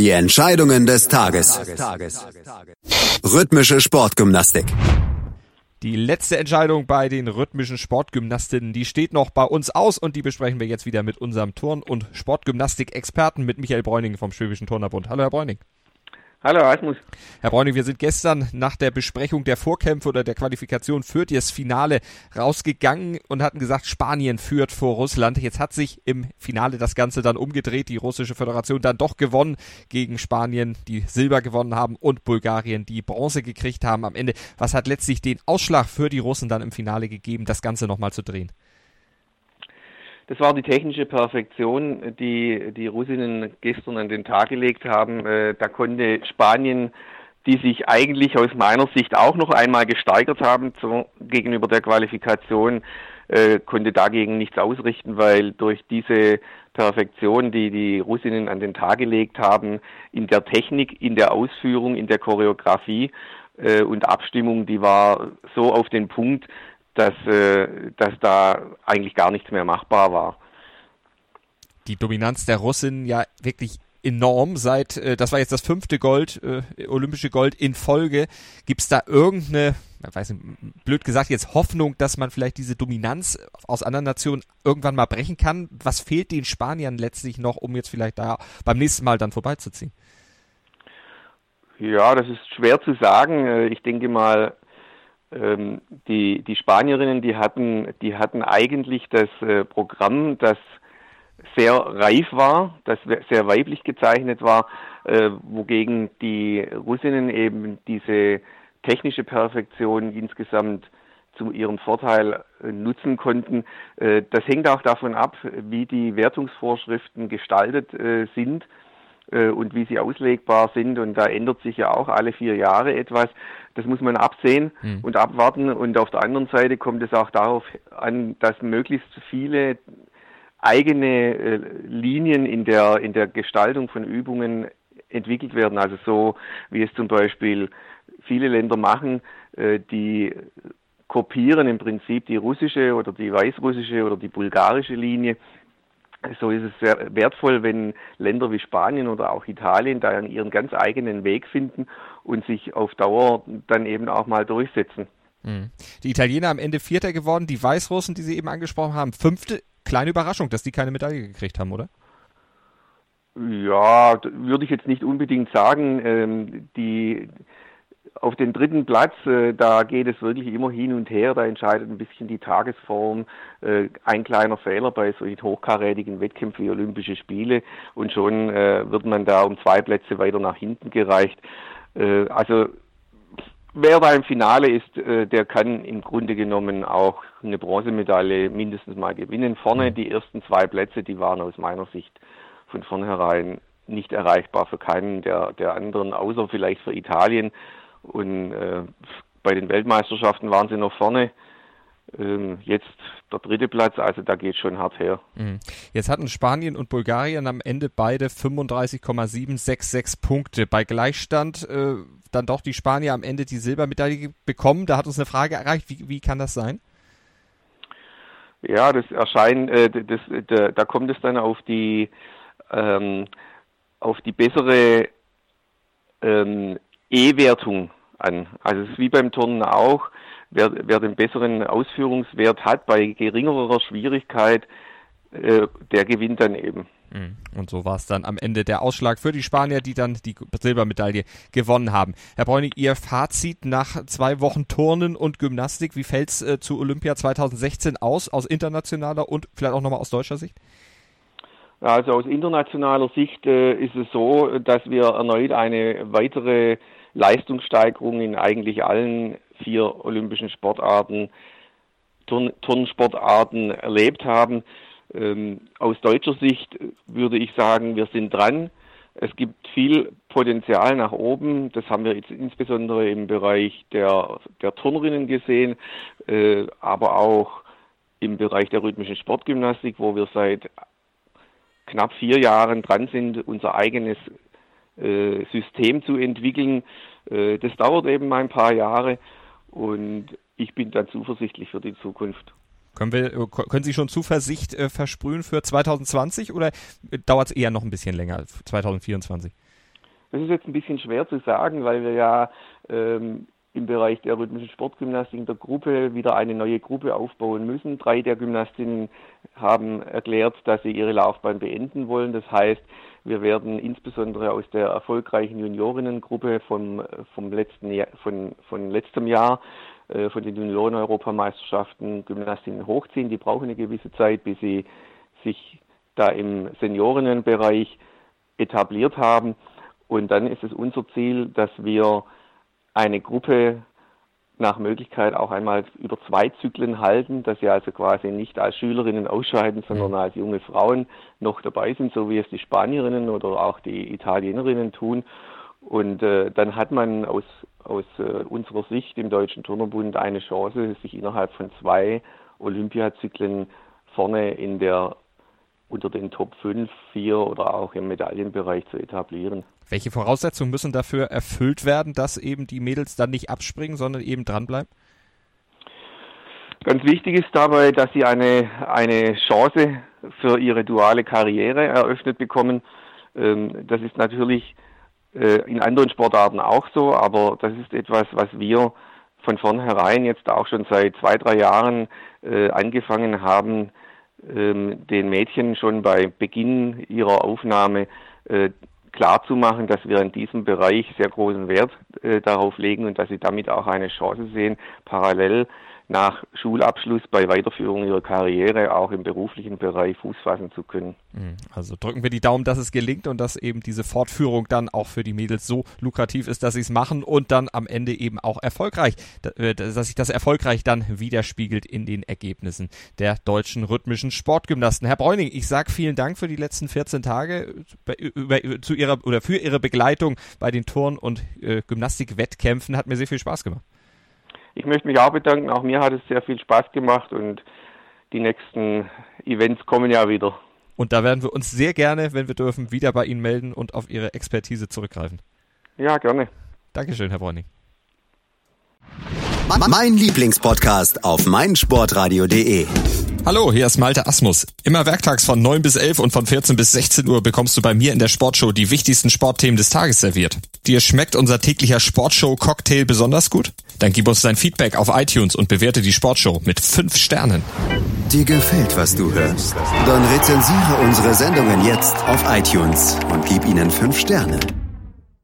Die Entscheidungen des Tages. Rhythmische Sportgymnastik. Die letzte Entscheidung bei den rhythmischen Sportgymnastinnen, die steht noch bei uns aus und die besprechen wir jetzt wieder mit unserem Turn- und Sportgymnastik-Experten, mit Michael Bräuning vom Schwäbischen Turnerbund. Hallo, Herr Bräuning. Hallo Asmus. Herr Bräuning, wir sind gestern nach der Besprechung der Vorkämpfe oder der Qualifikation für das Finale rausgegangen und hatten gesagt, Spanien führt vor Russland. Jetzt hat sich im Finale das Ganze dann umgedreht. Die russische Föderation dann doch gewonnen gegen Spanien, die Silber gewonnen haben und Bulgarien, die Bronze gekriegt haben am Ende. Was hat letztlich den Ausschlag für die Russen dann im Finale gegeben, das Ganze nochmal zu drehen? Das war die technische Perfektion, die die Russinnen gestern an den Tag gelegt haben. Äh, da konnte Spanien, die sich eigentlich aus meiner Sicht auch noch einmal gesteigert haben zu, gegenüber der Qualifikation, äh, konnte dagegen nichts ausrichten, weil durch diese Perfektion, die die Russinnen an den Tag gelegt haben, in der Technik, in der Ausführung, in der Choreografie äh, und Abstimmung, die war so auf den Punkt, dass, äh, dass da eigentlich gar nichts mehr machbar war. Die Dominanz der Russinnen ja wirklich enorm seit, äh, das war jetzt das fünfte Gold, äh, olympische Gold in Folge. Gibt es da irgendeine, ich weiß nicht, blöd gesagt jetzt Hoffnung, dass man vielleicht diese Dominanz aus anderen Nationen irgendwann mal brechen kann? Was fehlt den Spaniern letztlich noch, um jetzt vielleicht da beim nächsten Mal dann vorbeizuziehen? Ja, das ist schwer zu sagen. Äh, ich denke mal, ähm, die, die Spanierinnen, die hatten, die hatten eigentlich das äh, Programm, das sehr reif war, das sehr weiblich gezeichnet war, äh, wogegen die Russinnen eben diese technische Perfektion insgesamt zu ihrem Vorteil äh, nutzen konnten. Äh, das hängt auch davon ab, wie die Wertungsvorschriften gestaltet äh, sind und wie sie auslegbar sind. Und da ändert sich ja auch alle vier Jahre etwas. Das muss man absehen mhm. und abwarten. Und auf der anderen Seite kommt es auch darauf an, dass möglichst viele eigene äh, Linien in der, in der Gestaltung von Übungen entwickelt werden. Also so wie es zum Beispiel viele Länder machen, äh, die kopieren im Prinzip die russische oder die weißrussische oder die bulgarische Linie so ist es sehr wertvoll, wenn Länder wie Spanien oder auch Italien da ihren ganz eigenen Weg finden und sich auf Dauer dann eben auch mal durchsetzen. Hm. Die Italiener am Ende Vierter geworden, die Weißrussen, die Sie eben angesprochen haben, fünfte. Kleine Überraschung, dass die keine Medaille gekriegt haben, oder? Ja, würde ich jetzt nicht unbedingt sagen. Ähm, die auf den dritten Platz, äh, da geht es wirklich immer hin und her, da entscheidet ein bisschen die Tagesform. Äh, ein kleiner Fehler bei solchen hochkarätigen Wettkämpfen wie Olympische Spiele und schon äh, wird man da um zwei Plätze weiter nach hinten gereicht. Äh, also wer da im Finale ist, äh, der kann im Grunde genommen auch eine Bronzemedaille mindestens mal gewinnen. Vorne die ersten zwei Plätze, die waren aus meiner Sicht von vornherein nicht erreichbar für keinen der, der anderen, außer vielleicht für Italien. Und äh, bei den Weltmeisterschaften waren sie noch vorne. Ähm, jetzt der dritte Platz, also da geht schon hart her. Mhm. Jetzt hatten Spanien und Bulgarien am Ende beide 35,766 Punkte. Bei Gleichstand äh, dann doch die Spanier am Ende die Silbermedaille bekommen. Da hat uns eine Frage erreicht, wie, wie kann das sein? Ja, das erscheint, äh, das, da, da kommt es dann auf die ähm, auf die bessere ähm, E-Wertung an. Also es ist wie beim Turnen auch, wer, wer den besseren Ausführungswert hat bei geringerer Schwierigkeit, äh, der gewinnt dann eben. Mhm. Und so war es dann am Ende der Ausschlag für die Spanier, die dann die Silbermedaille gewonnen haben. Herr Bräunig, Ihr Fazit nach zwei Wochen Turnen und Gymnastik, wie fällt's äh, zu Olympia 2016 aus, aus internationaler und vielleicht auch nochmal aus deutscher Sicht? Also aus internationaler Sicht äh, ist es so, dass wir erneut eine weitere Leistungssteigerung in eigentlich allen vier olympischen Sportarten, Turn Turnsportarten erlebt haben. Ähm, aus deutscher Sicht würde ich sagen, wir sind dran. Es gibt viel Potenzial nach oben. Das haben wir jetzt insbesondere im Bereich der, der Turnerinnen gesehen, äh, aber auch im Bereich der rhythmischen Sportgymnastik, wo wir seit knapp vier Jahren dran sind, unser eigenes äh, System zu entwickeln. Äh, das dauert eben ein paar Jahre und ich bin dann zuversichtlich für die Zukunft. Können, wir, äh, können Sie schon Zuversicht äh, versprühen für 2020 oder dauert es eher noch ein bisschen länger, 2024? Das ist jetzt ein bisschen schwer zu sagen, weil wir ja ähm, im Bereich der rhythmischen Sportgymnastik in der Gruppe wieder eine neue Gruppe aufbauen müssen. Drei der Gymnastinnen haben erklärt, dass sie ihre Laufbahn beenden wollen. Das heißt, wir werden insbesondere aus der erfolgreichen Juniorinnengruppe vom, vom letzten Jahr, von, von letztem Jahr, äh, von den Junioren-Europameisterschaften Gymnastinnen hochziehen. Die brauchen eine gewisse Zeit, bis sie sich da im Seniorinnenbereich etabliert haben. Und dann ist es unser Ziel, dass wir eine Gruppe nach Möglichkeit auch einmal über zwei Zyklen halten, dass sie also quasi nicht als Schülerinnen ausscheiden, sondern als junge Frauen noch dabei sind, so wie es die Spanierinnen oder auch die Italienerinnen tun. Und äh, dann hat man aus, aus äh, unserer Sicht im Deutschen Turnerbund eine Chance, sich innerhalb von zwei Olympiazyklen vorne in der unter den Top 5, 4 oder auch im Medaillenbereich zu etablieren. Welche Voraussetzungen müssen dafür erfüllt werden, dass eben die Mädels dann nicht abspringen, sondern eben dranbleiben? Ganz wichtig ist dabei, dass sie eine, eine Chance für ihre duale Karriere eröffnet bekommen. Ähm, das ist natürlich äh, in anderen Sportarten auch so, aber das ist etwas, was wir von vornherein jetzt auch schon seit zwei, drei Jahren äh, angefangen haben, ähm, den Mädchen schon bei Beginn ihrer Aufnahme äh, klar zu machen, dass wir in diesem Bereich sehr großen Wert äh, darauf legen und dass sie damit auch eine Chance sehen, parallel nach Schulabschluss bei Weiterführung ihrer Karriere auch im beruflichen Bereich Fuß fassen zu können. Mhm. Also drücken wir die Daumen, dass es gelingt und dass eben diese Fortführung dann auch für die Mädels so lukrativ ist, dass sie es machen und dann am Ende eben auch erfolgreich, äh, dass sich das erfolgreich dann widerspiegelt in den Ergebnissen der deutschen rhythmischen Sportgymnasten. Herr Bräuning, ich sage vielen Dank für die letzten 14 Tage über, über, zu ihrer oder für Ihre Begleitung bei den Turn- und äh, Gymnastikwettkämpfen. Hat mir sehr viel Spaß gemacht. Ich möchte mich auch bedanken. Auch mir hat es sehr viel Spaß gemacht und die nächsten Events kommen ja wieder. Und da werden wir uns sehr gerne, wenn wir dürfen, wieder bei Ihnen melden und auf Ihre Expertise zurückgreifen. Ja, gerne. Dankeschön, Herr Bräuning. Mein Lieblingspodcast auf meinsportradio.de. Hallo, hier ist Malte Asmus. Immer werktags von 9 bis 11 und von 14 bis 16 Uhr bekommst du bei mir in der Sportshow die wichtigsten Sportthemen des Tages serviert. Dir schmeckt unser täglicher Sportshow-Cocktail besonders gut? Dann gib uns dein Feedback auf iTunes und bewerte die Sportshow mit 5 Sternen. Dir gefällt, was du hörst? Dann rezensiere unsere Sendungen jetzt auf iTunes und gib ihnen 5 Sterne.